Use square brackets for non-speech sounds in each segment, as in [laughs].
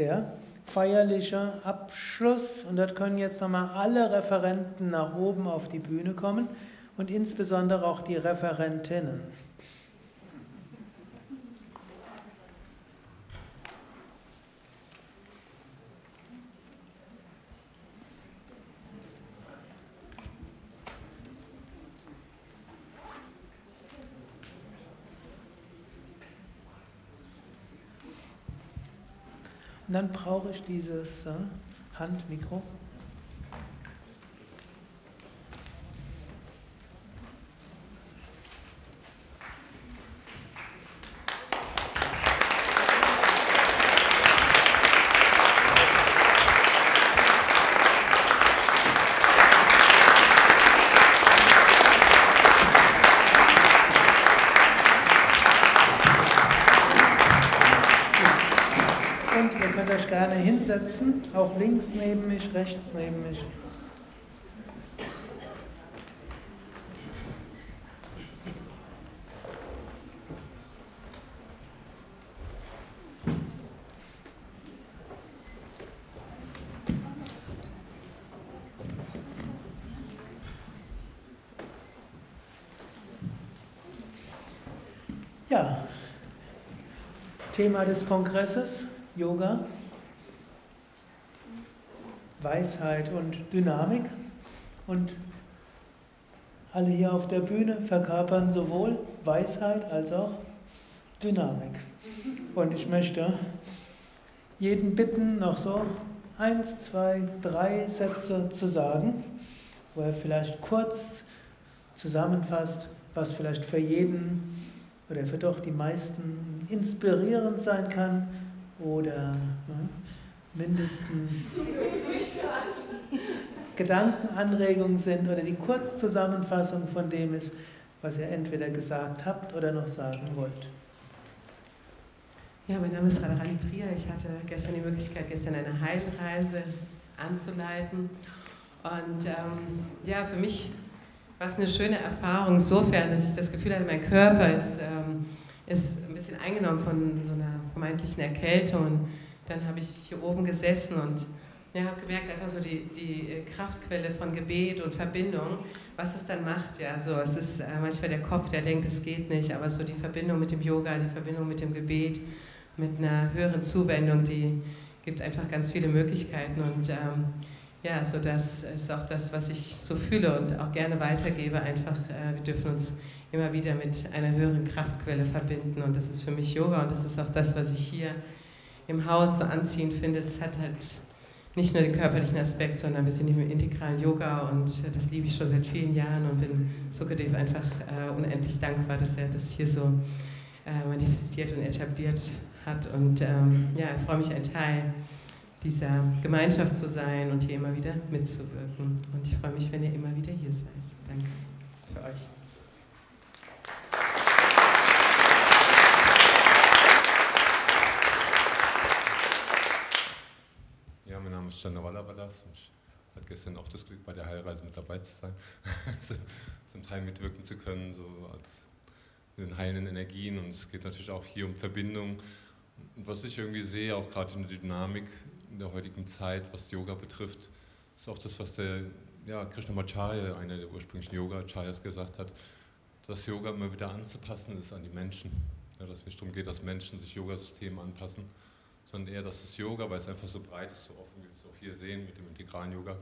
der feierliche Abschluss. Und dort können jetzt nochmal alle Referenten nach oben auf die Bühne kommen und insbesondere auch die Referentinnen. Und dann brauche ich dieses äh, Handmikro. Hinsetzen, auch links neben mich, rechts neben mich. Ja, Thema des Kongresses, Yoga. Weisheit und Dynamik. Und alle hier auf der Bühne verkörpern sowohl Weisheit als auch Dynamik. Und ich möchte jeden bitten, noch so eins, zwei, drei Sätze zu sagen, wo er vielleicht kurz zusammenfasst, was vielleicht für jeden oder für doch die meisten inspirierend sein kann oder ne, mindestens Gedankenanregungen sind oder die Kurzzusammenfassung von dem ist, was ihr entweder gesagt habt oder noch sagen wollt. Ja, mein Name ist Radharani Priya. Ich hatte gestern die Möglichkeit, gestern eine Heilreise anzuleiten. Und ähm, ja, für mich war es eine schöne Erfahrung, insofern, dass ich das Gefühl hatte, mein Körper ist, ähm, ist ein bisschen eingenommen von so einer vermeintlichen Erkältung. Und dann habe ich hier oben gesessen und ja, habe gemerkt, einfach so die, die äh, Kraftquelle von Gebet und Verbindung, was es dann macht. Ja, so, es ist äh, manchmal der Kopf, der denkt, es geht nicht, aber so die Verbindung mit dem Yoga, die Verbindung mit dem Gebet, mit einer höheren Zuwendung, die gibt einfach ganz viele Möglichkeiten. Und ähm, ja, so das ist auch das, was ich so fühle und auch gerne weitergebe. Einfach, äh, wir dürfen uns immer wieder mit einer höheren Kraftquelle verbinden. Und das ist für mich Yoga und das ist auch das, was ich hier im Haus so anziehend finde. Es hat halt nicht nur den körperlichen Aspekt, sondern wir sind im integralen Yoga und das liebe ich schon seit vielen Jahren und bin Sukadev einfach äh, unendlich dankbar, dass er das hier so äh, manifestiert und etabliert hat. Und ähm, ja, ich freue mich, ein Teil dieser Gemeinschaft zu sein und hier immer wieder mitzuwirken. Und ich freue mich, wenn ihr immer wieder hier seid. Danke für euch. Ist Chanawala Balas und ich hatte gestern auch das Glück, bei der Heilreise mit dabei zu sein, [laughs] so, zum Teil mitwirken zu können, so als mit den heilenden Energien und es geht natürlich auch hier um Verbindung. Und was ich irgendwie sehe, auch gerade in der Dynamik in der heutigen Zeit, was Yoga betrifft, ist auch das, was der ja, Krishnamacharya, einer der ursprünglichen Yoga-Acharyas, gesagt hat, dass Yoga immer wieder anzupassen ist an die Menschen. Ja, dass es nicht darum geht, dass Menschen sich Yogasystemen anpassen, sondern eher, dass das Yoga, weil es einfach so breit ist, so offen, hier sehen mit dem integralen Yoga,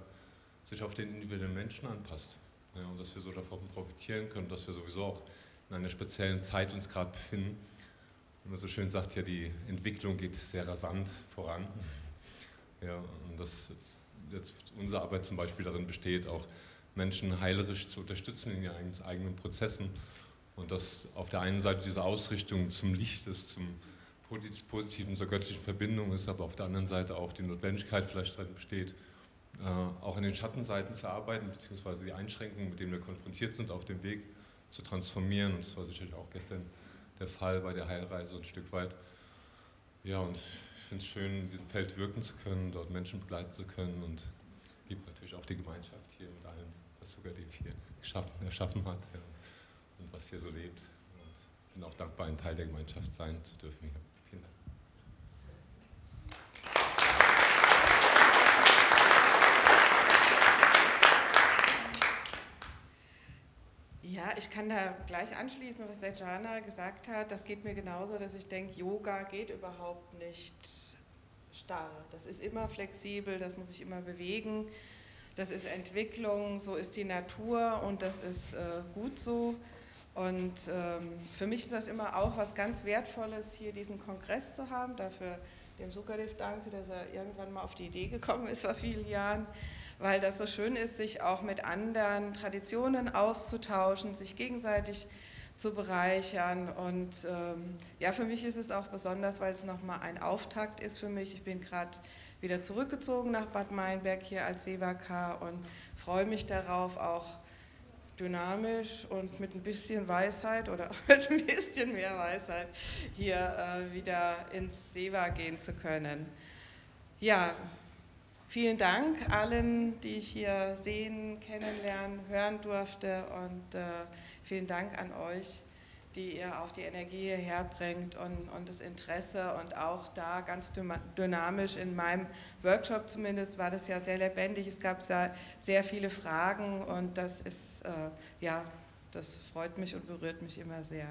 sich auf den individuellen Menschen anpasst. Ja, und dass wir so davon profitieren können, dass wir sowieso auch in einer speziellen Zeit uns gerade befinden. Wie man so schön sagt, ja, die Entwicklung geht sehr rasant voran. Ja, und dass jetzt unsere Arbeit zum Beispiel darin besteht, auch Menschen heilerisch zu unterstützen in ihren eigenen Prozessen. Und dass auf der einen Seite diese Ausrichtung zum Licht ist, zum positiven zur göttlichen Verbindung ist, aber auf der anderen Seite auch die Notwendigkeit vielleicht darin besteht, äh, auch an den Schattenseiten zu arbeiten, beziehungsweise die Einschränkungen, mit denen wir konfrontiert sind, auf dem Weg zu transformieren. Und das war sicherlich auch gestern der Fall bei der Heilreise ein Stück weit. Ja, und ich finde es schön, in diesem Feld wirken zu können, dort Menschen begleiten zu können und gibt natürlich auch die Gemeinschaft hier mit allem, was sogar die hier geschaffen, erschaffen hat ja, und was hier so lebt. Und bin auch dankbar, ein Teil der Gemeinschaft sein zu dürfen hier. Vielen Dank. Kann da gleich anschließen, was der Jana gesagt hat. Das geht mir genauso, dass ich denke, Yoga geht überhaupt nicht starr. Das ist immer flexibel, das muss ich immer bewegen. Das ist Entwicklung, so ist die Natur und das ist äh, gut so. Und ähm, für mich ist das immer auch was ganz Wertvolles, hier diesen Kongress zu haben. Dafür dem Sukadev danke, dass er irgendwann mal auf die Idee gekommen ist vor vielen Jahren, weil das so schön ist, sich auch mit anderen Traditionen auszutauschen, sich gegenseitig zu bereichern. Und ähm, ja, für mich ist es auch besonders, weil es nochmal ein Auftakt ist für mich. Ich bin gerade wieder zurückgezogen nach Bad Meinberg hier als Sevaka und freue mich darauf, auch dynamisch und mit ein bisschen Weisheit oder [laughs] mit ein bisschen mehr Weisheit hier äh, wieder ins Seva gehen zu können. Ja, vielen Dank allen, die ich hier sehen, kennenlernen, hören durfte und äh, vielen Dank an euch die ihr auch die Energie hierher bringt und, und das Interesse und auch da ganz dynamisch in meinem Workshop zumindest war das ja sehr lebendig. Es gab sehr, sehr viele Fragen und das ist, äh, ja, das freut mich und berührt mich immer sehr.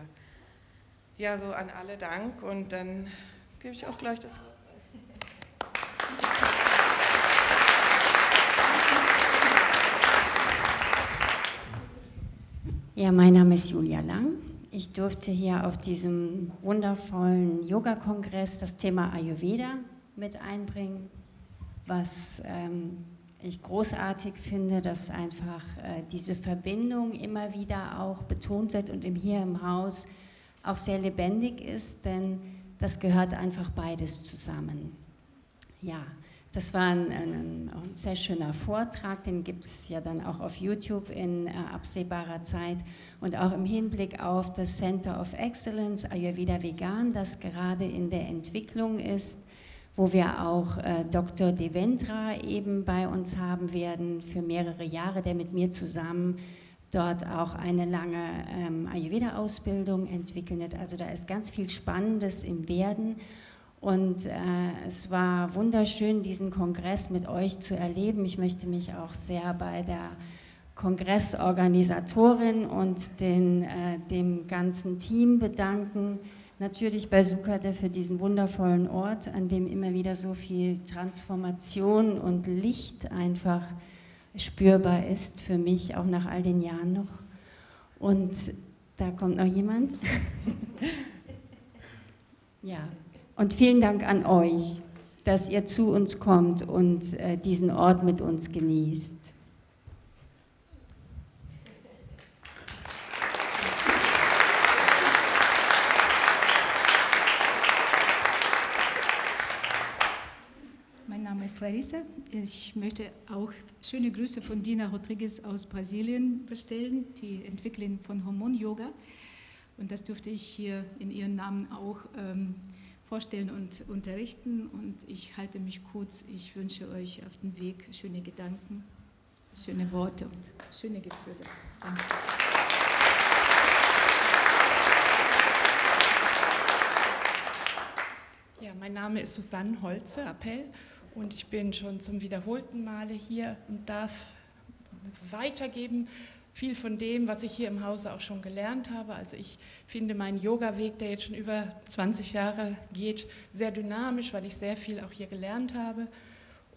Ja, so an alle Dank und dann gebe ich auch gleich das Wort. Ja, mein Name ist Julia Lang. Ich durfte hier auf diesem wundervollen Yoga-Kongress das Thema Ayurveda mit einbringen, was ähm, ich großartig finde, dass einfach äh, diese Verbindung immer wieder auch betont wird und hier im Haus auch sehr lebendig ist, denn das gehört einfach beides zusammen. Ja, das war ein, ein, ein, sehr schöner Vortrag, den gibt es ja dann auch auf YouTube in äh, absehbarer Zeit und auch im Hinblick auf das Center of Excellence Ayurveda Vegan, das gerade in der Entwicklung ist, wo wir auch äh, Dr. Devendra eben bei uns haben werden für mehrere Jahre, der mit mir zusammen dort auch eine lange ähm, Ayurveda-Ausbildung entwickeln wird. Also da ist ganz viel Spannendes im Werden. Und äh, es war wunderschön, diesen Kongress mit euch zu erleben. Ich möchte mich auch sehr bei der Kongressorganisatorin und den, äh, dem ganzen Team bedanken. Natürlich bei Sukade für diesen wundervollen Ort, an dem immer wieder so viel Transformation und Licht einfach spürbar ist, für mich auch nach all den Jahren noch. Und da kommt noch jemand. [laughs] ja. Und vielen Dank an euch, dass ihr zu uns kommt und äh, diesen Ort mit uns genießt. Mein Name ist Larissa. Ich möchte auch schöne Grüße von Dina Rodriguez aus Brasilien bestellen, die Entwicklerin von Hormon Yoga. Und das dürfte ich hier in ihrem Namen auch ähm, vorstellen und unterrichten. Und ich halte mich kurz. Ich wünsche euch auf dem Weg schöne Gedanken, schöne Worte und schöne Gefühle. Danke. Ja, mein Name ist Susanne Holze, Appell, und ich bin schon zum wiederholten Male hier und darf weitergeben, viel von dem, was ich hier im Hause auch schon gelernt habe. Also ich finde meinen Yoga-Weg, der jetzt schon über 20 Jahre geht, sehr dynamisch, weil ich sehr viel auch hier gelernt habe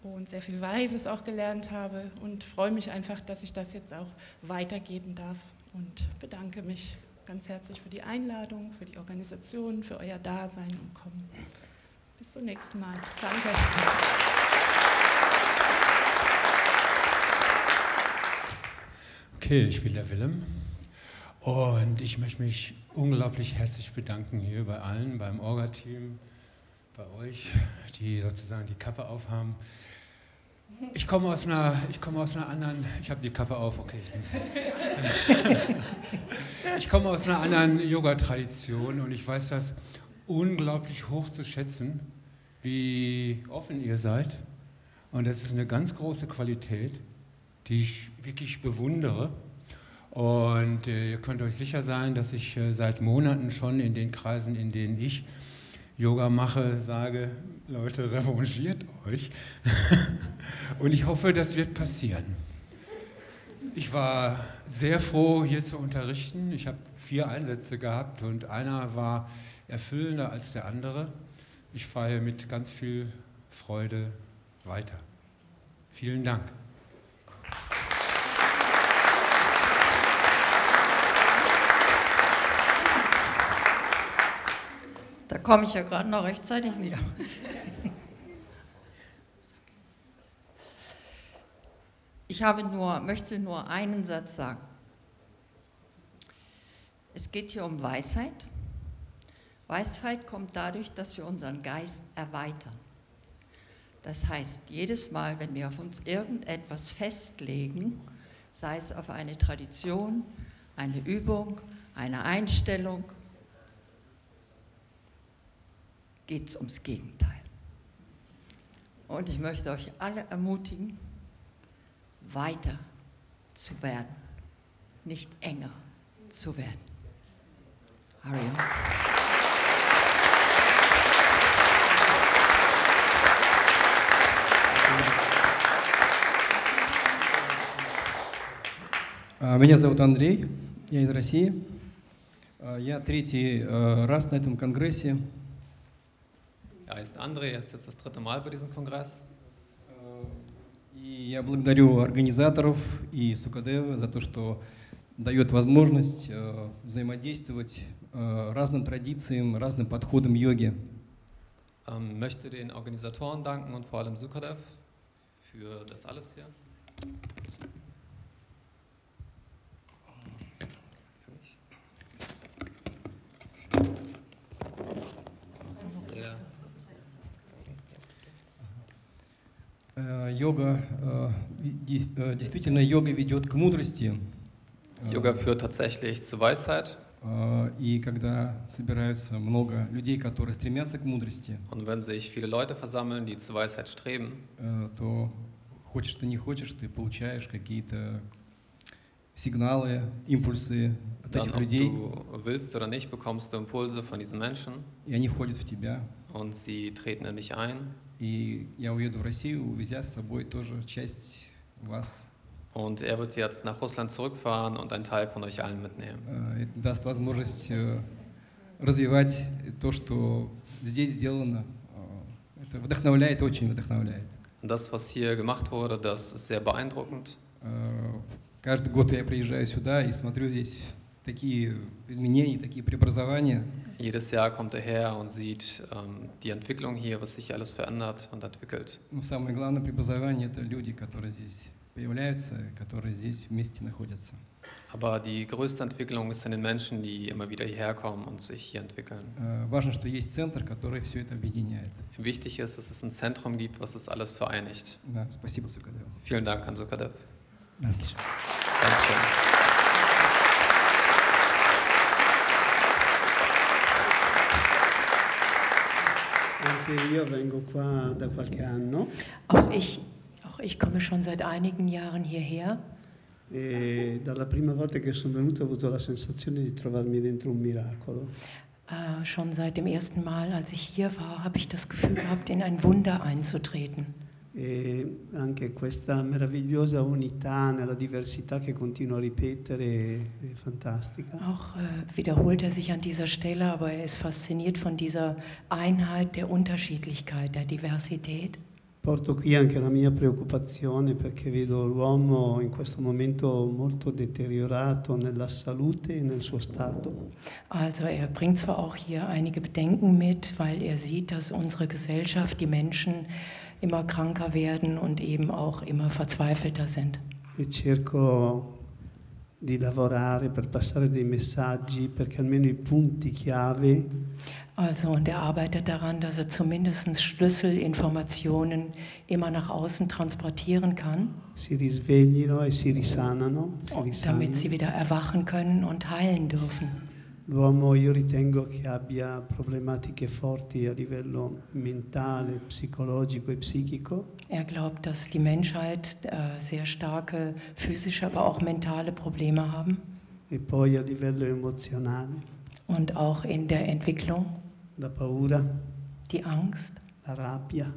und sehr viel Weises auch gelernt habe und freue mich einfach, dass ich das jetzt auch weitergeben darf und bedanke mich ganz herzlich für die Einladung, für die Organisation, für euer Dasein und Kommen. Bis zum nächsten Mal. Danke. Okay, ich bin der Willem und ich möchte mich unglaublich herzlich bedanken hier bei allen, beim Orga-Team, bei euch, die sozusagen die Kappe aufhaben. Ich komme aus einer, ich komme aus einer anderen, ich habe die Kappe auf, okay. [laughs] Ich komme aus einer anderen Yoga-Tradition und ich weiß das unglaublich hoch zu schätzen, wie offen ihr seid. Und das ist eine ganz große Qualität die ich wirklich bewundere. Und äh, ihr könnt euch sicher sein, dass ich äh, seit Monaten schon in den Kreisen, in denen ich Yoga mache, sage, Leute, revanchiert euch. [laughs] Und ich hoffe, das wird passieren. Ich war sehr froh, hier zu unterrichten. Ich habe vier Einsätze gehabt und einer war erfüllender als der andere. Ich fahre mit ganz viel Freude weiter. Vielen Dank. Da komme ich ja gerade noch rechtzeitig wieder. Ich habe nur, möchte nur einen Satz sagen. Es geht hier um Weisheit. Weisheit kommt dadurch, dass wir unseren Geist erweitern. Das heißt, jedes Mal, wenn wir auf uns irgendetwas festlegen, sei es auf eine Tradition, eine Übung, eine Einstellung, geht es ums Gegenteil. Und ich möchte euch alle ermutigen, weiter zu werden, nicht enger zu werden. Ariel. Меня зовут Андрей, я из России. Я третий раз на этом конгрессе. Er heißt André, er ist jetzt das dritte Mal bei diesem Kongress. И я благодарю организаторов и Сукадева за то, что дает возможность взаимодействовать разным традициям, разным подходам йоги. Ähm, möchte den Organisatoren danken und vor allem Sukadev für das alles hier. Йога, действительно, йога ведет к мудрости. Yoga führt tatsächlich zu Weisheit. И когда собираются много людей, которые стремятся к мудрости, Und wenn sich viele Leute versammeln, die zu Weisheit streben, то хочешь ты не хочешь, ты получаешь какие-то сигналы, импульсы от dann этих людей, du willst oder nicht, bekommst du Impulse von diesen Menschen и они входят в тебя. und sie treten in dich ein. И я уеду в Россию, увезя с собой тоже часть вас. Und er wird jetzt nach Russland zurückfahren und einen Teil von euch allen mitnehmen. Э, Это даст возможность э, развивать то, что здесь сделано. Э, Это вдохновляет, очень вдохновляет. Das, was hier gemacht wurde, das ist sehr beeindruckend. Каждый год я приезжаю сюда и смотрю здесь такие изменения, такие преобразования. Jedes Jahr kommt er her und sieht ähm, die Entwicklung hier, was sich alles verändert und entwickelt. Но самое главное преобразование – это люди, которые здесь появляются, которые здесь вместе находятся. Aber die größte Entwicklung ist in den Menschen, die immer wieder hierher kommen und sich hier entwickeln. Э, Важно, что есть центр, который все это объединяет. Wichtig ist, dass es ein Zentrum gibt, was das alles vereinigt. Да, спасибо, Сукадев. Vielen Dank an Sukadev. Dankeschön. Dankeschön. Auch ich, auch ich komme schon seit einigen Jahren hierher. e dalla prima volta che sono venuto ho avuto la sensazione di trovarmi dentro un miracolo. Äh, schon seit dem ersten Mal, als ich hier war, habe ich das Gefühl gehabt, in ein Wunder einzutreten. E anche questa meravigliosa unità nella diversità che continuo a ripetere è fantastica. Auch äh, wiederholt er sich an dieser Stelle, aber er ist fasziniert von dieser Einheit der Unterschiedlichkeit, der Diversität. Porto qui anche la mia preoccupazione perché vedo l'uomo in questo momento molto deteriorato nella salute e nel suo stato. Also er bringt zwar auch hier einige Bedenken mit, weil er sieht, dass unsere Gesellschaft, die Menschen immer kranker werden und eben auch immer verzweifelter sind. e cerco di lavorare per passare dei messaggi perché almeno i punti chiave Also und er arbeitet daran, dass er zumindest Schlüsselinformationen immer nach außen transportieren kann, si risveglino e si risanano, si damit sie wieder erwachen können und heilen dürfen. L'uomo io ritengo che abbia problematiche forti a livello mentale, psicologico e psichico. Er glaubt, dass die Menschheit äh, sehr starke physische, aber auch mentale Probleme haben. E poi a livello emozionale, und auch in der Entwicklung. La paura, die Angst, la rabbia,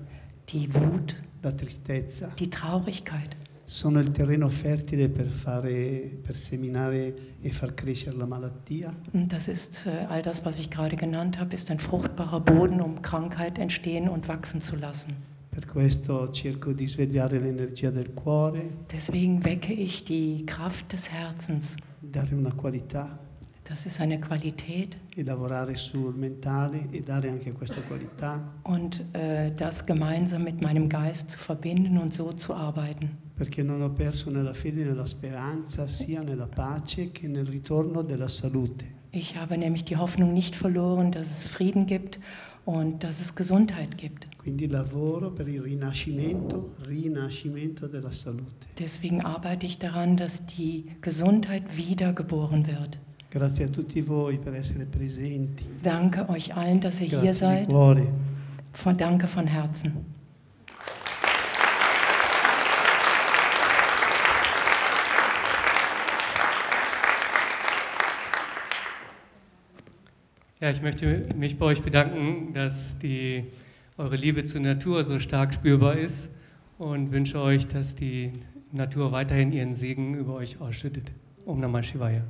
die Wut, la tristezza. die Traurigkeit. Sono il terreno fertile per, fare, per seminare e far crescere la malattia. Das ist äh, all das, was ich gerade genannt habe, ist ein fruchtbarer Boden, um Krankheit entstehen und wachsen zu lassen. Per questo cerco di svegliare l'energia del cuore, Deswegen wecke ich die Kraft des Herzens. dare una qualità Das ist eine Qualität e lavorare sul mentale e dare anche questa qualità und äh, das gemeinsam mit meinem Geist zu verbinden und so zu arbeiten. Perché non ho perso nella fede nella speranza sia nella pace che nel ritorno della salute. Ich habe nämlich die Hoffnung nicht verloren, dass es Frieden gibt und dass es Gesundheit gibt. Quindi lavoro per il rinascimento, rinascimento della salute. Deswegen arbeite ich daran, dass die Gesundheit wiedergeboren wird. Grazie a tutti voi per essere presenti. Danke euch allen, dass ihr hier Grazie di seid. Von, danke von Herzen. Ja, ich möchte mich bei euch bedanken, dass die, eure Liebe zur Natur so stark spürbar ist und wünsche euch, dass die Natur weiterhin ihren Segen über euch ausschüttet. Om Namah Shivaya.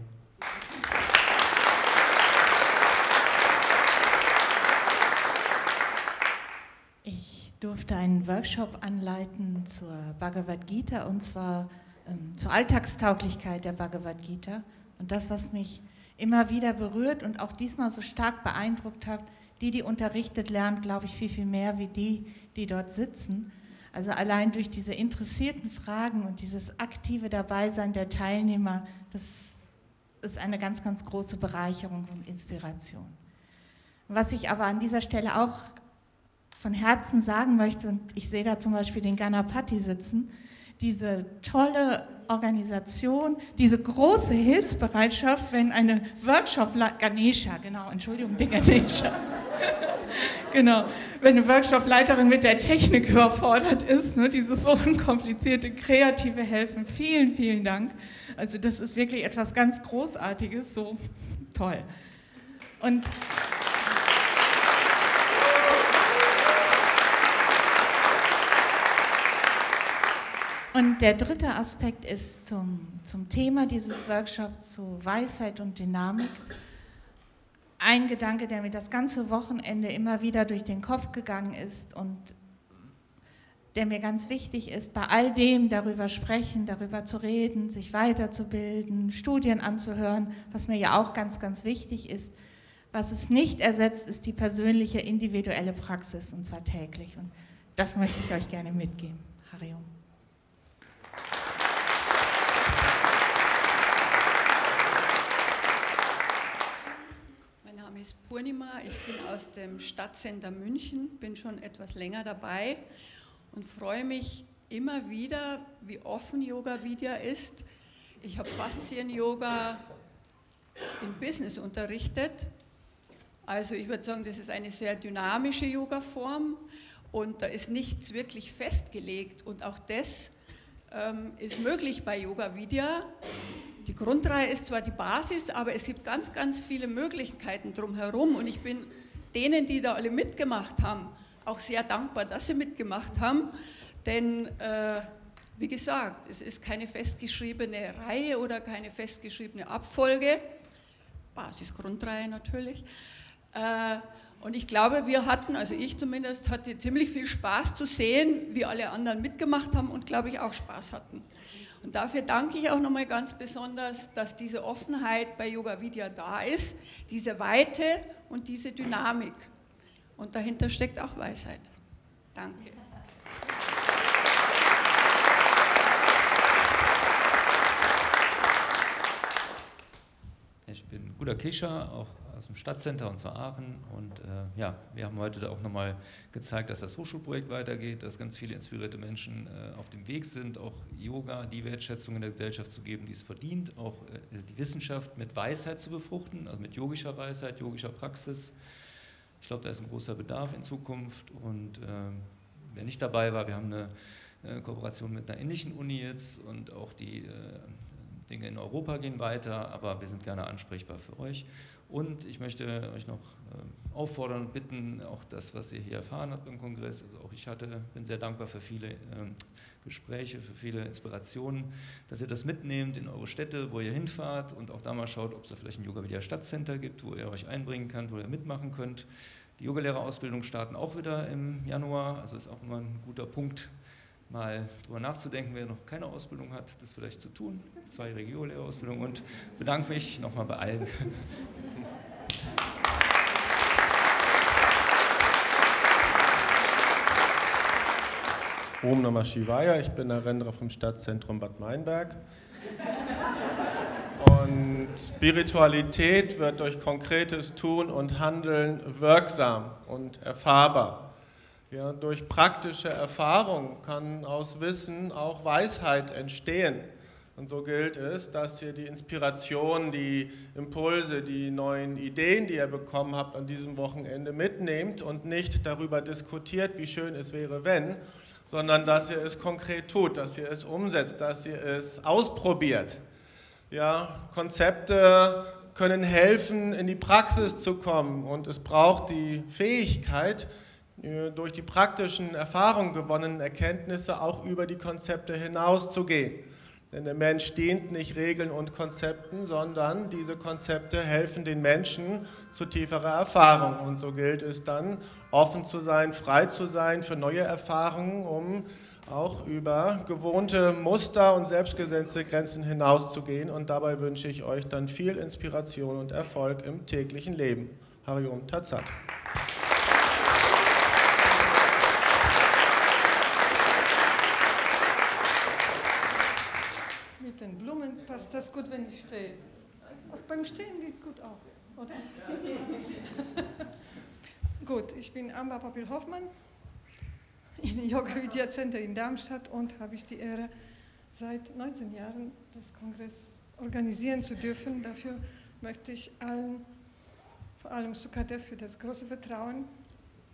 Ich durfte einen Workshop anleiten zur Bhagavad Gita und zwar ähm, zur Alltagstauglichkeit der Bhagavad Gita. Und das, was mich immer wieder berührt und auch diesmal so stark beeindruckt hat, die, die unterrichtet, lernt, glaube ich, viel, viel mehr wie die, die dort sitzen. Also allein durch diese interessierten Fragen und dieses aktive Dabeisein der Teilnehmer, das ist eine ganz, ganz große Bereicherung und Inspiration. Was ich aber an dieser Stelle auch von Herzen sagen möchte, und ich sehe da zum Beispiel den Ganapati sitzen, diese tolle Organisation, diese große Hilfsbereitschaft, wenn eine Workshop, Ganesha, genau, Entschuldigung, der Ganesha, [laughs] genau, wenn eine Workshopleiterin mit der Technik überfordert ist, ne, dieses unkomplizierte, kreative Helfen, vielen, vielen Dank. Also das ist wirklich etwas ganz Großartiges, so toll. Und Und der dritte Aspekt ist zum, zum Thema dieses Workshops zu Weisheit und Dynamik. Ein Gedanke, der mir das ganze Wochenende immer wieder durch den Kopf gegangen ist und der mir ganz wichtig ist, bei all dem darüber sprechen, darüber zu reden, sich weiterzubilden, Studien anzuhören, was mir ja auch ganz, ganz wichtig ist. Was es nicht ersetzt, ist die persönliche, individuelle Praxis und zwar täglich. Und das möchte ich euch gerne mitgeben. Harium. Mein Purnima, ich bin aus dem Stadtcenter München, bin schon etwas länger dabei und freue mich immer wieder, wie offen Yoga Vidya ist. Ich habe Faszien-Yoga im Business unterrichtet. Also ich würde sagen, das ist eine sehr dynamische Yoga-Form und da ist nichts wirklich festgelegt. Und auch das ähm, ist möglich bei Yoga Vidya. Die Grundreihe ist zwar die Basis, aber es gibt ganz, ganz viele Möglichkeiten drumherum. Und ich bin denen, die da alle mitgemacht haben, auch sehr dankbar, dass sie mitgemacht haben. Denn, äh, wie gesagt, es ist keine festgeschriebene Reihe oder keine festgeschriebene Abfolge. Basis, Grundreihe natürlich. Äh, und ich glaube, wir hatten, also ich zumindest, hatte ziemlich viel Spaß zu sehen, wie alle anderen mitgemacht haben und, glaube ich, auch Spaß hatten. Und dafür danke ich auch nochmal ganz besonders, dass diese Offenheit bei Yoga Vidya da ist, diese Weite und diese Dynamik. Und dahinter steckt auch Weisheit. Danke. Ich bin Guda Kesha, auch aus dem Stadtcenter und zwar Aachen. Und äh, ja, wir haben heute auch nochmal gezeigt, dass das Hochschulprojekt weitergeht, dass ganz viele inspirierte Menschen äh, auf dem Weg sind, auch Yoga die Wertschätzung in der Gesellschaft zu geben, die es verdient, auch äh, die Wissenschaft mit Weisheit zu befruchten, also mit yogischer Weisheit, yogischer Praxis. Ich glaube, da ist ein großer Bedarf in Zukunft. Und ähm, wer nicht dabei war, wir haben eine äh, Kooperation mit einer ähnlichen Uni jetzt und auch die äh, Dinge in Europa gehen weiter, aber wir sind gerne ansprechbar für euch. Und ich möchte euch noch äh, auffordern und bitten, auch das, was ihr hier erfahren habt im Kongress, also auch ich hatte, bin sehr dankbar für viele ähm, Gespräche, für viele Inspirationen, dass ihr das mitnehmt in eure Städte, wo ihr hinfahrt und auch da mal schaut, ob es da vielleicht ein Yoga Vidya Stadtcenter gibt, wo ihr euch einbringen könnt, wo ihr mitmachen könnt. Die Yogalehrerausbildung starten auch wieder im Januar, also ist auch immer ein guter Punkt, mal drüber nachzudenken, wer noch keine Ausbildung hat, das vielleicht zu tun. Zwei Regiolehrerausbildung und bedanke mich nochmal bei allen. Om Namah Shivaya, ich bin Narendra vom Stadtzentrum Bad Meinberg. Und Spiritualität wird durch konkretes Tun und Handeln wirksam und erfahrbar. Ja, durch praktische Erfahrung kann aus Wissen auch Weisheit entstehen. Und so gilt es, dass ihr die Inspiration, die Impulse, die neuen Ideen, die ihr bekommen habt an diesem Wochenende mitnehmt und nicht darüber diskutiert, wie schön es wäre, wenn, sondern dass ihr es konkret tut, dass ihr es umsetzt, dass ihr es ausprobiert. Ja, Konzepte können helfen, in die Praxis zu kommen und es braucht die Fähigkeit, äh, durch die praktischen Erfahrungen gewonnenen Erkenntnisse auch über die Konzepte hinauszugehen. Denn der Mensch dient nicht Regeln und Konzepten, sondern diese Konzepte helfen den Menschen zu tieferer Erfahrung. Und so gilt es dann, offen zu sein, frei zu sein für neue Erfahrungen, um auch über gewohnte Muster und selbstgesetzte Grenzen hinauszugehen. Und dabei wünsche ich euch dann viel Inspiration und Erfolg im täglichen Leben. Hariom Tatsat. Mit den Das gut, wenn ich stehe. Auch beim Stehen geht gut auch, oder? [laughs] gut, ich bin Amba Papil Hoffmann im Yoga Vidya Center in Darmstadt und habe ich die Ehre, seit 19 Jahren das Kongress organisieren zu dürfen. Dafür möchte ich allen, vor allem Sukadev, für das große Vertrauen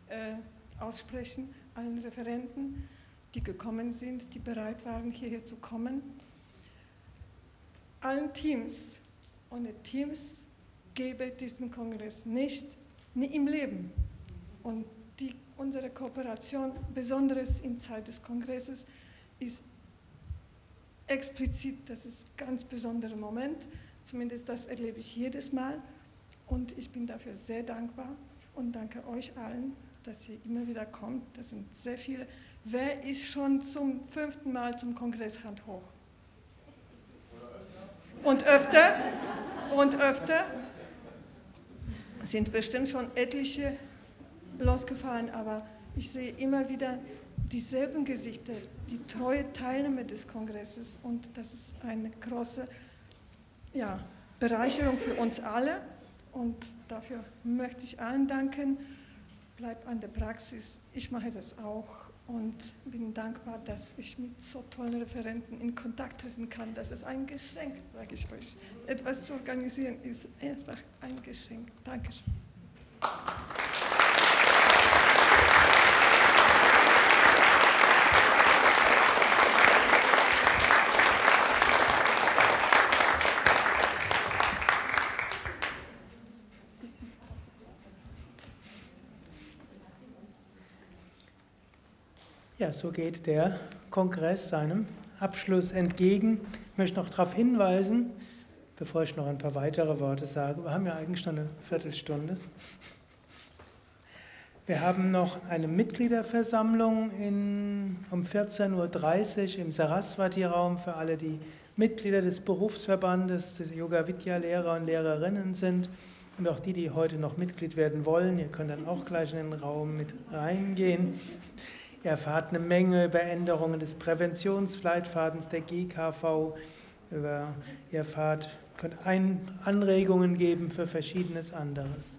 äh, aussprechen, allen Referenten, die gekommen sind, die bereit waren, hierher zu kommen allen Teams. Ohne Teams gäbe diesen Kongress nicht, nie im Leben. Und die, unsere Kooperation, besonders in Zeit des Kongresses, ist explizit, das ist ein ganz besonderer Moment. Zumindest das erlebe ich jedes Mal. Und ich bin dafür sehr dankbar und danke euch allen, dass ihr immer wieder kommt. Das sind sehr viele. Wer ist schon zum fünften Mal zum Kongress Hand hoch? Und öfter, und öfter sind bestimmt schon etliche losgefallen, aber ich sehe immer wieder dieselben Gesichter, die treue Teilnehmer des Kongresses. Und das ist eine große ja, Bereicherung für uns alle. Und dafür möchte ich allen danken. Bleibt an der Praxis, ich mache das auch und bin dankbar, dass ich mit so tollen Referenten in Kontakt treten kann. Das ist ein Geschenk, sage ich euch. Etwas zu organisieren ist einfach ein Geschenk. Dankeschön. So geht der Kongress seinem Abschluss entgegen. Ich möchte noch darauf hinweisen, bevor ich noch ein paar weitere Worte sage, wir haben ja eigentlich schon eine Viertelstunde. Wir haben noch eine Mitgliederversammlung in, um 14.30 Uhr im Saraswati-Raum für alle, die Mitglieder des Berufsverbandes, des Yoga Vidya-Lehrer und Lehrerinnen sind und auch die, die heute noch Mitglied werden wollen. Ihr könnt dann auch gleich in den Raum mit reingehen. Ihr erfahrt eine Menge über Änderungen des Präventionsleitfadens der GKV. Über, ihr erfahrt, könnt ein, Anregungen geben für verschiedenes anderes.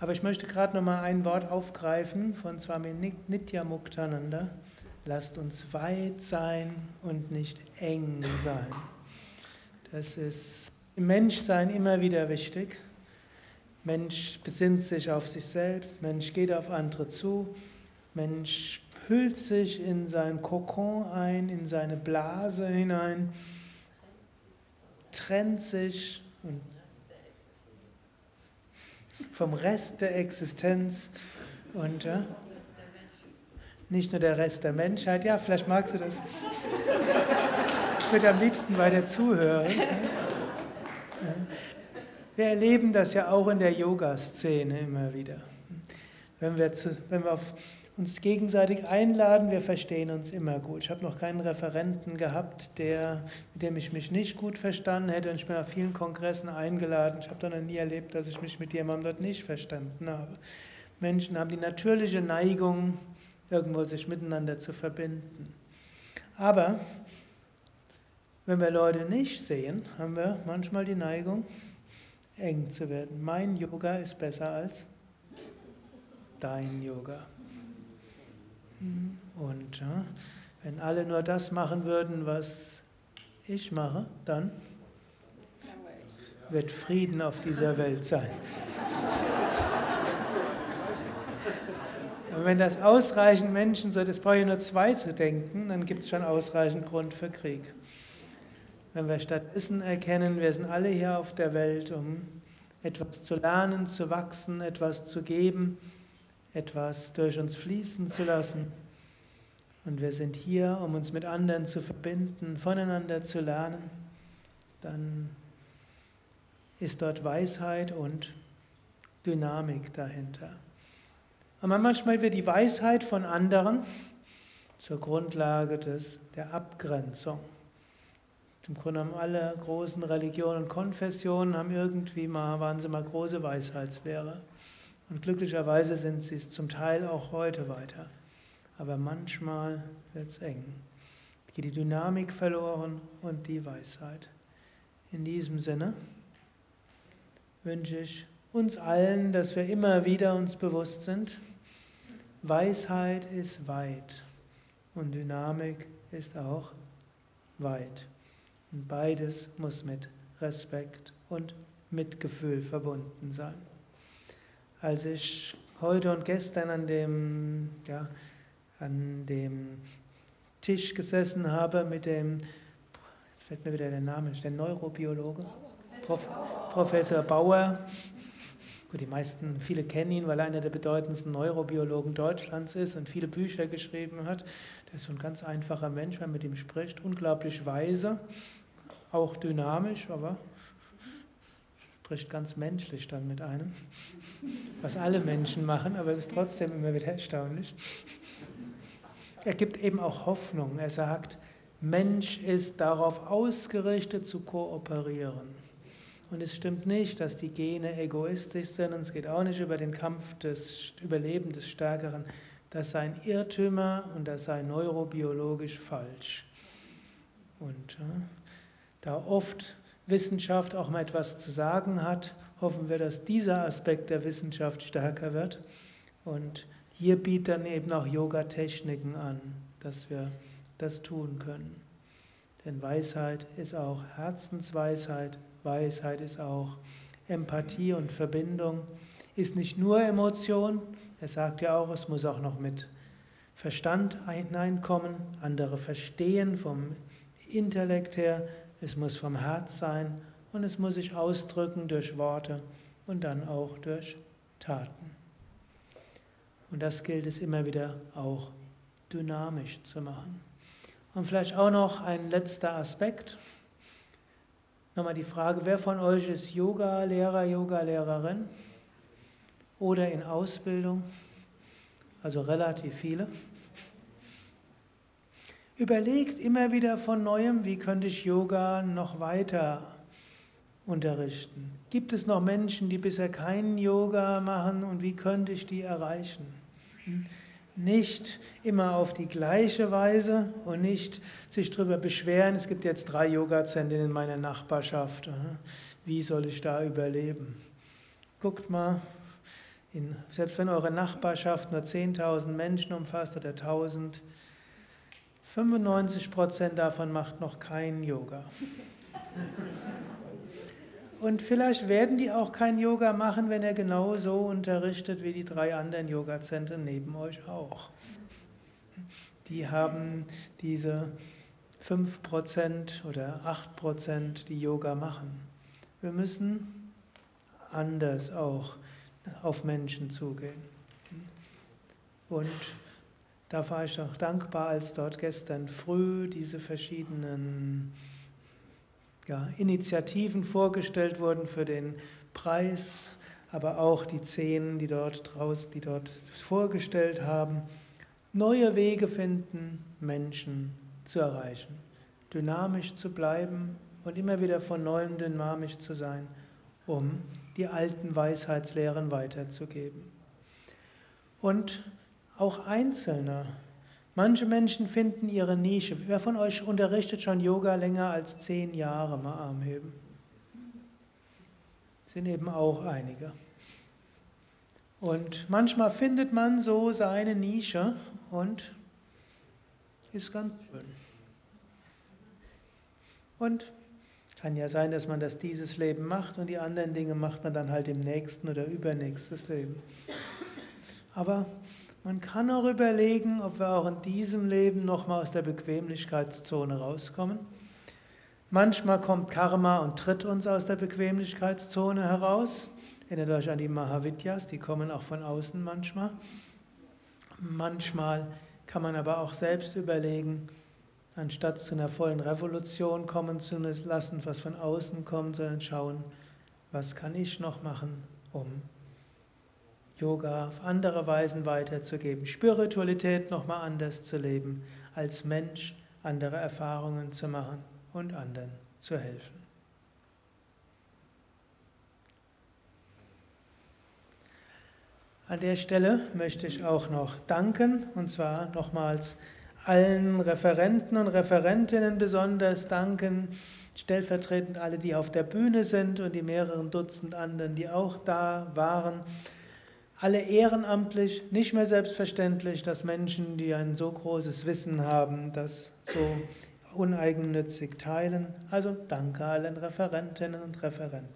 Aber ich möchte gerade noch mal ein Wort aufgreifen von Swami Nityananda. Lasst uns weit sein und nicht eng sein. Das ist im Menschsein immer wieder wichtig. Mensch besinnt sich auf sich selbst, Mensch geht auf andere zu, Mensch hüllt sich in sein Kokon ein, in seine Blase hinein, trennt sich vom Rest der Existenz und ja, nicht nur der Rest der Menschheit. Ja, vielleicht magst du das. Ich würde am liebsten weiter zuhören. Wir erleben das ja auch in der Yoga-Szene immer wieder. Wenn wir, zu, wenn wir auf uns gegenseitig einladen, wir verstehen uns immer gut. Ich habe noch keinen Referenten gehabt, der, mit dem ich mich nicht gut verstanden hätte. Und ich bin auf vielen Kongressen eingeladen. Ich habe doch noch nie erlebt, dass ich mich mit jemandem dort nicht verstanden habe. Menschen haben die natürliche Neigung, irgendwo sich miteinander zu verbinden. Aber wenn wir Leute nicht sehen, haben wir manchmal die Neigung, eng zu werden. Mein Yoga ist besser als dein Yoga. Und ja, wenn alle nur das machen würden, was ich mache, dann wird Frieden auf dieser Welt sein. Und wenn das ausreichend Menschen so, das brauche ich nur zwei zu denken, dann gibt es schon ausreichend Grund für Krieg. Wenn wir stattdessen erkennen, wir sind alle hier auf der Welt, um etwas zu lernen, zu wachsen, etwas zu geben, etwas durch uns fließen zu lassen. Und wir sind hier, um uns mit anderen zu verbinden, voneinander zu lernen. Dann ist dort Weisheit und Dynamik dahinter. Aber manchmal wird die Weisheit von anderen zur Grundlage des, der Abgrenzung. Im Grunde haben alle großen Religionen und Konfessionen haben irgendwie mal, waren sie mal große Weisheitslehrer. Und glücklicherweise sind sie es zum Teil auch heute weiter. Aber manchmal wird es eng. Geht die Dynamik verloren und die Weisheit. In diesem Sinne wünsche ich uns allen, dass wir immer wieder uns bewusst sind, Weisheit ist weit und Dynamik ist auch weit. Und beides muss mit Respekt und Mitgefühl verbunden sein. Als ich heute und gestern an dem, ja, an dem Tisch gesessen habe mit dem, jetzt fällt mir wieder der Name, der Neurobiologe, Prof, Professor Bauer. Gut, die meisten, viele kennen ihn, weil er einer der bedeutendsten Neurobiologen Deutschlands ist und viele Bücher geschrieben hat. Der ist so ein ganz einfacher Mensch, wenn man mit ihm spricht, unglaublich weise, auch dynamisch, aber spricht ganz menschlich dann mit einem, was alle Menschen machen, aber es ist trotzdem immer wieder erstaunlich. Er gibt eben auch Hoffnung. Er sagt, Mensch ist darauf ausgerichtet zu kooperieren. Und es stimmt nicht, dass die Gene egoistisch sind und es geht auch nicht über den Kampf des Überlebens des Stärkeren. Das sei ein Irrtümer und das sei neurobiologisch falsch. Und ja, da oft Wissenschaft auch mal etwas zu sagen hat, hoffen wir, dass dieser Aspekt der Wissenschaft stärker wird. Und hier bietet dann eben auch Yoga-Techniken an, dass wir das tun können. Denn Weisheit ist auch Herzensweisheit, Weisheit ist auch Empathie und Verbindung, ist nicht nur Emotion, er sagt ja auch, es muss auch noch mit Verstand hineinkommen, andere verstehen vom Intellekt her, es muss vom Herz sein und es muss sich ausdrücken durch Worte und dann auch durch Taten. Und das gilt es immer wieder auch dynamisch zu machen. Und vielleicht auch noch ein letzter Aspekt. Nochmal die Frage, wer von euch ist Yoga-Lehrer, Yoga-Lehrerin oder in Ausbildung? Also relativ viele. Überlegt immer wieder von neuem, wie könnte ich Yoga noch weiter unterrichten? Gibt es noch Menschen, die bisher keinen Yoga machen und wie könnte ich die erreichen? Nicht immer auf die gleiche Weise und nicht sich darüber beschweren, es gibt jetzt drei Yoga-Zentren in meiner Nachbarschaft. Wie soll ich da überleben? Guckt mal, in, selbst wenn eure Nachbarschaft nur 10.000 Menschen umfasst oder 1.000, 95 Prozent davon macht noch keinen Yoga. Und vielleicht werden die auch kein Yoga machen, wenn er genau so unterrichtet wie die drei anderen Yoga-Zentren neben euch auch. Die haben diese 5% oder 8%, die Yoga machen. Wir müssen anders auch auf Menschen zugehen. Und da war ich auch dankbar, als dort gestern früh diese verschiedenen ja, Initiativen vorgestellt wurden für den Preis, aber auch die zehn, die dort draußen, die dort vorgestellt haben, neue Wege finden, Menschen zu erreichen, dynamisch zu bleiben und immer wieder von neuem dynamisch zu sein, um die alten Weisheitslehren weiterzugeben. Und auch Einzelne. Manche Menschen finden ihre Nische. Wer von euch unterrichtet schon Yoga länger als zehn Jahre? Mal Arm heben. Sind eben auch einige. Und manchmal findet man so seine Nische und ist ganz schön. Und kann ja sein, dass man das dieses Leben macht und die anderen Dinge macht man dann halt im nächsten oder übernächstes Leben. Aber man kann auch überlegen, ob wir auch in diesem Leben nochmal aus der Bequemlichkeitszone rauskommen. Manchmal kommt Karma und tritt uns aus der Bequemlichkeitszone heraus. Erinnert euch an die Mahavidyas, die kommen auch von außen manchmal. Manchmal kann man aber auch selbst überlegen, anstatt zu einer vollen Revolution kommen zu lassen, was von außen kommt, sondern schauen, was kann ich noch machen, um Yoga auf andere Weisen weiterzugeben, Spiritualität nochmal anders zu leben, als Mensch andere Erfahrungen zu machen und anderen zu helfen. An der Stelle möchte ich auch noch danken, und zwar nochmals allen Referenten und Referentinnen besonders danken, stellvertretend alle, die auf der Bühne sind und die mehreren Dutzend anderen, die auch da waren alle ehrenamtlich, nicht mehr selbstverständlich, dass Menschen, die ein so großes Wissen haben, das so uneigennützig teilen. Also danke allen Referentinnen und Referenten.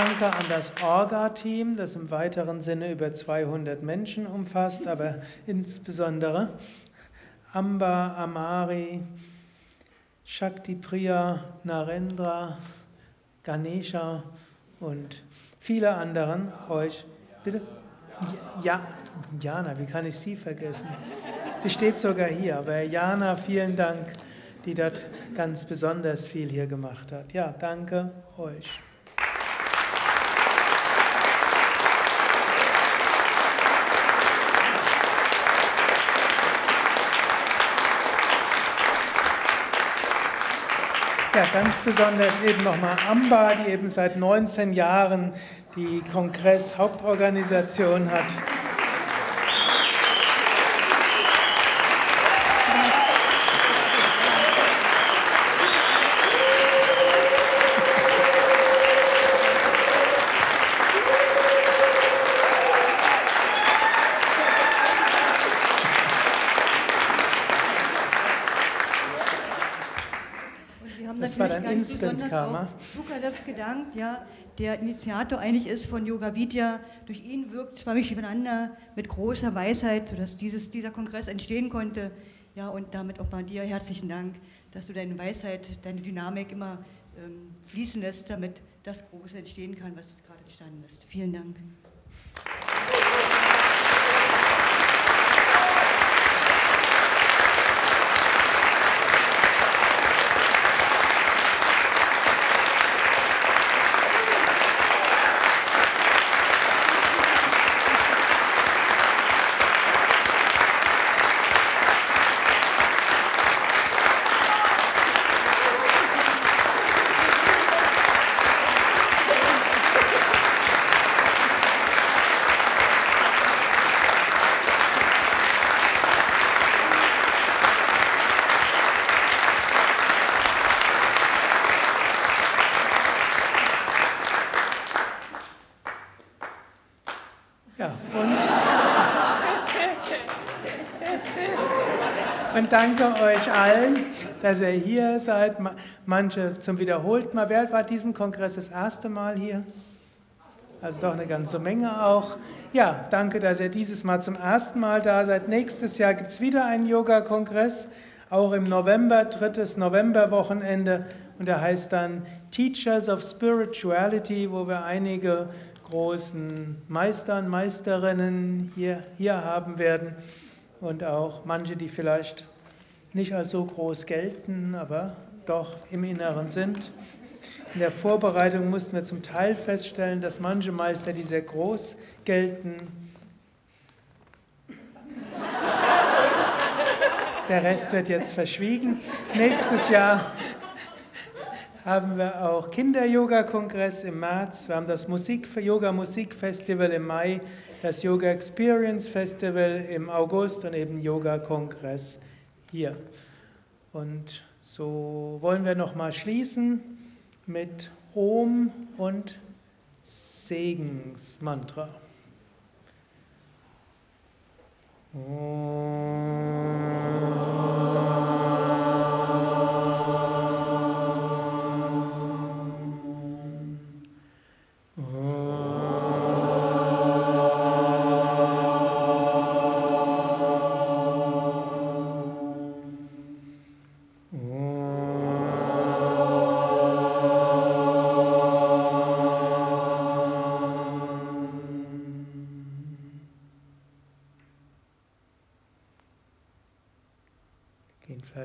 Danke an das Orga-Team, das im weiteren Sinne über 200 Menschen umfasst, aber [laughs] insbesondere Amba, Amari, Shakti Priya, Narendra, Ganesha und viele anderen euch. Bitte? Ja, Jana, wie kann ich Sie vergessen? Sie steht sogar hier, aber Jana, vielen Dank, die dort ganz besonders viel hier gemacht hat. Ja, danke euch. Ja, ganz besonders eben nochmal Amba, die eben seit 19 Jahren die Kongress-Hauptorganisation hat. Instant Karma. Sukadev gedankt, ja, der Initiator eigentlich ist von Yoga Vidya. Durch ihn wirkt zwar mich miteinander mit großer Weisheit, sodass dieses, dieser Kongress entstehen konnte. Ja, und damit auch mal dir herzlichen Dank, dass du deine Weisheit, deine Dynamik immer ähm, fließen lässt, damit das Große entstehen kann, was jetzt gerade entstanden ist. Vielen Dank. Danke euch allen, dass ihr hier seid. Manche zum wiederholten Mal. Wer war diesen Kongress das erste Mal hier? Also doch eine ganze Menge auch. Ja, danke, dass ihr dieses Mal zum ersten Mal da seid. Nächstes Jahr gibt es wieder einen Yoga-Kongress, auch im November, drittes Novemberwochenende. Und der heißt dann Teachers of Spirituality, wo wir einige großen Meister und Meisterinnen hier, hier haben werden und auch manche, die vielleicht nicht als so groß gelten, aber doch im Inneren sind. In der Vorbereitung mussten wir zum Teil feststellen, dass manche Meister, die sehr groß gelten, der Rest wird jetzt verschwiegen. Nächstes Jahr haben wir auch Kinder-Yoga-Kongress im März. Wir haben das Musik Yoga-Musik-Festival im Mai, das Yoga Experience Festival im August und eben Yoga-Kongress hier. Und so wollen wir nochmal schließen mit Om und Segensmantra. Gehen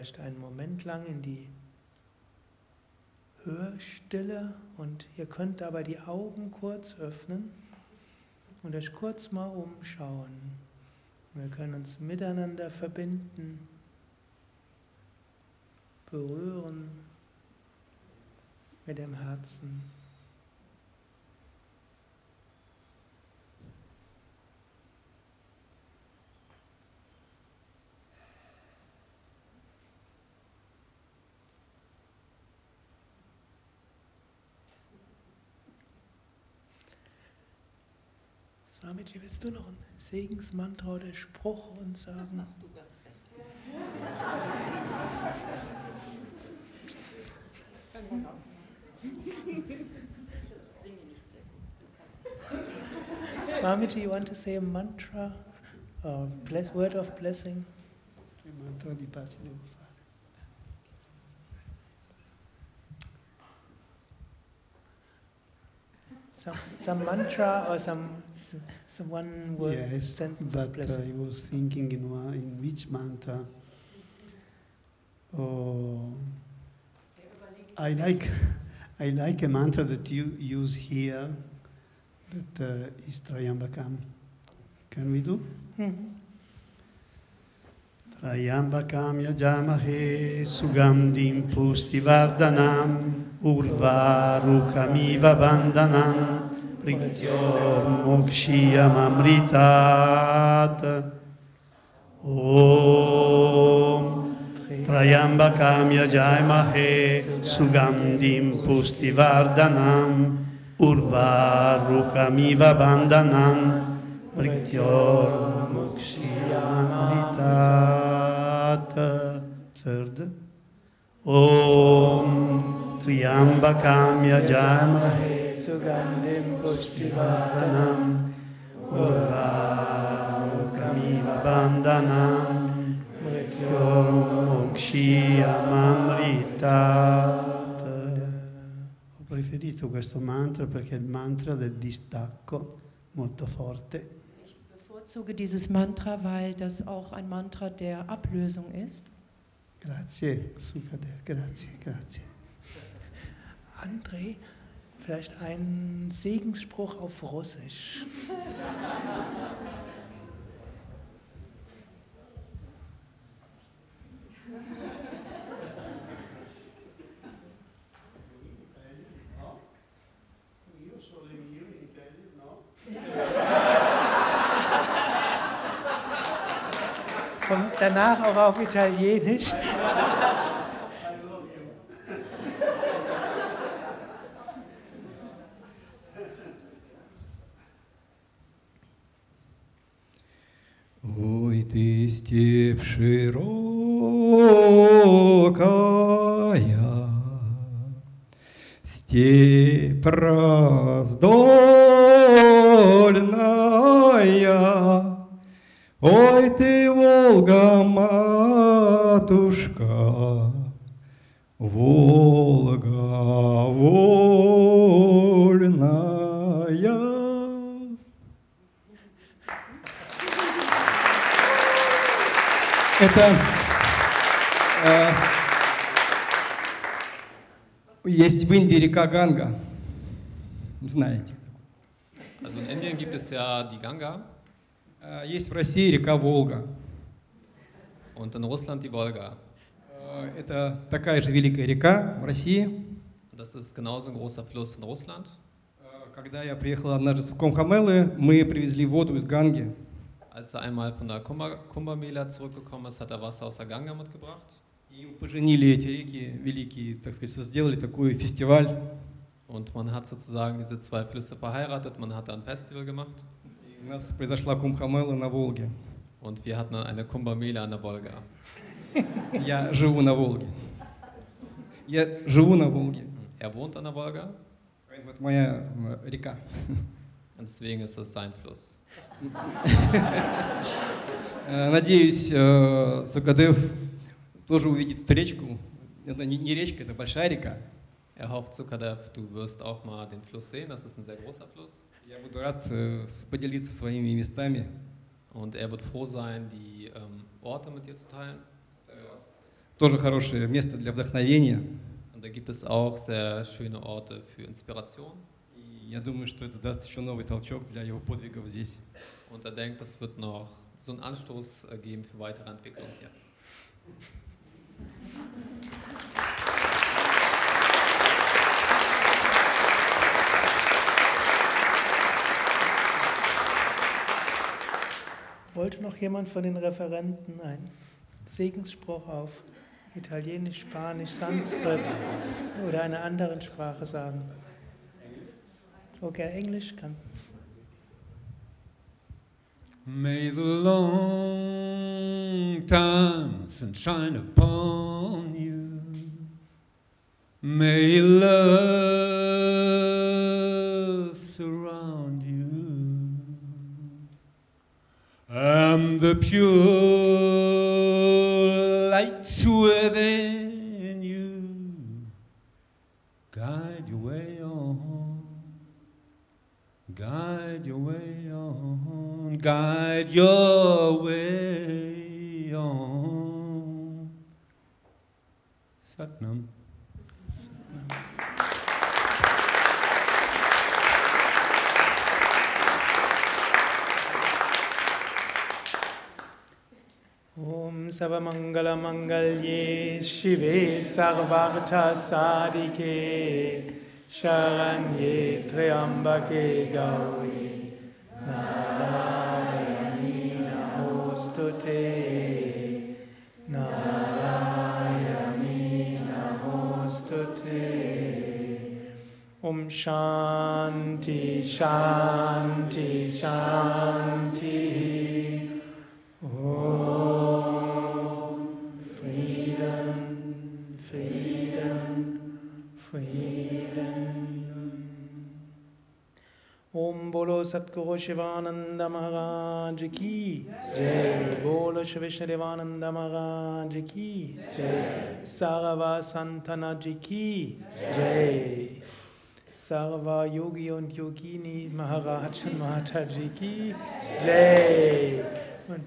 vielleicht einen Moment lang in die Hörstille und ihr könnt dabei die Augen kurz öffnen und euch kurz mal umschauen. Wir können uns miteinander verbinden, berühren mit dem Herzen. Swamiji, willst du noch ein Segensmantra oder Spruch uns sagen? Das machst du ganz best. Swamiji, you want to say a mantra? A bless, word of blessing? Il mantra di pace Some, some mantra or some, some one word Yes, sentence but of? I was thinking in, one, in which mantra. Oh, I like, I like a mantra that you use here, that uh, is Trayambakam. Can we do? Mhm. Trayambakam yajamahe sugandim pustivardhanam urvarukamiva bandhanam मोक्षीयमृतात् ॐ त्र्यम्बकां यजामहे सुगन्धिं पुष्टिवर्धनम् उर्वारुकमिव बन्धनं मृत्योर्मुक्षीयमृतात् Third. ॐ त्र्यम्बकां यजामहे Sugandim Pushtivardhanam Urvarukamiva Bandhanam Mrityor Mukshiyamamritat. Ho preferito questo mantra perché è il mantra del distacco molto forte. Ich bevorzuge dieses Mantra, weil das auch ein Mantra der Ablösung ist. Grazie, Sukadev, grazie, grazie. André, vielleicht ein Segensspruch auf Russisch. Und danach auch auf Italienisch. вести в широкая степь раздольная. Ой ты, Волга, матушка, Волга, Это э, есть в Индии река Ганга, знаете. Also in Indien gibt es ja die Ganga. Э, Есть в России река Волга. Und in Russland die Wolga. Э, Это такая же великая река в России. Das ist genauso ein großer Fluss in Russland. Э, Когда я приехал однажды в Комхамелы, мы привезли воду из Ганги. Als er einmal von der Kumbh Kumbh Mela zurückgekommen ist, hat er Wasser aus der Ganga mitgebracht. И поженили эти реки великие, так сказать, сделали такой фестиваль. Und man hat sozusagen diese zwei Flüsse verheiratet, man hat da ein Festival gemacht. И у нас произошла Кумхамела на Волге. Und wir hatten dann eine Kumbh Mela an der Wolga. [laughs] Я живу на Волге. Я живу на Волге. Er wohnt an der Wolga Вот моя э, река. und deswegen ist es sein Fluss. Э, Надеюсь, э, Сукадев тоже увидит эту речку. Это не речка, это большая река. Er hofft, Sukadev, du wirst auch mal den Fluss sehen. Das ist ein sehr großer Fluss. Я буду рад э, поделиться своими местами. Und er wird froh sein, die ähm, Orte mit dir zu teilen. Тоже хорошее место для вдохновения. Und da gibt es auch sehr schöne Orte für Inspiration. И я думаю, что это даст еще новый толчок для его подвигов здесь. Und er denkt, das wird noch so einen Anstoß äh, geben für weitere Entwicklung hier. Wollte noch jemand von den Referenten einen Segensspruch auf Italienisch, Spanisch, Sanskrit oder einer anderen Sprache sagen? Okay, Englisch kann. May the long time sunshine upon you. May love surround you. And the pure light within guide your way on. Satnam. ॐ सर्वमङ्गलमङ्गल्ये शिवे सर्वार्थसारिके शरण्ये त्र्यम्बके गौर Shanti Shanti Shanti Om Frieden, Frieden, Frieden. Om Bolo Satguru Shivananda Maharaj Ki Jai Bolo Shri Vishnadevananda Maharaj Ki Jai Sarava Santana Ji Ki Jai Sarva Yogi und Yogini Maharaj und Mataji Ki Jai. Und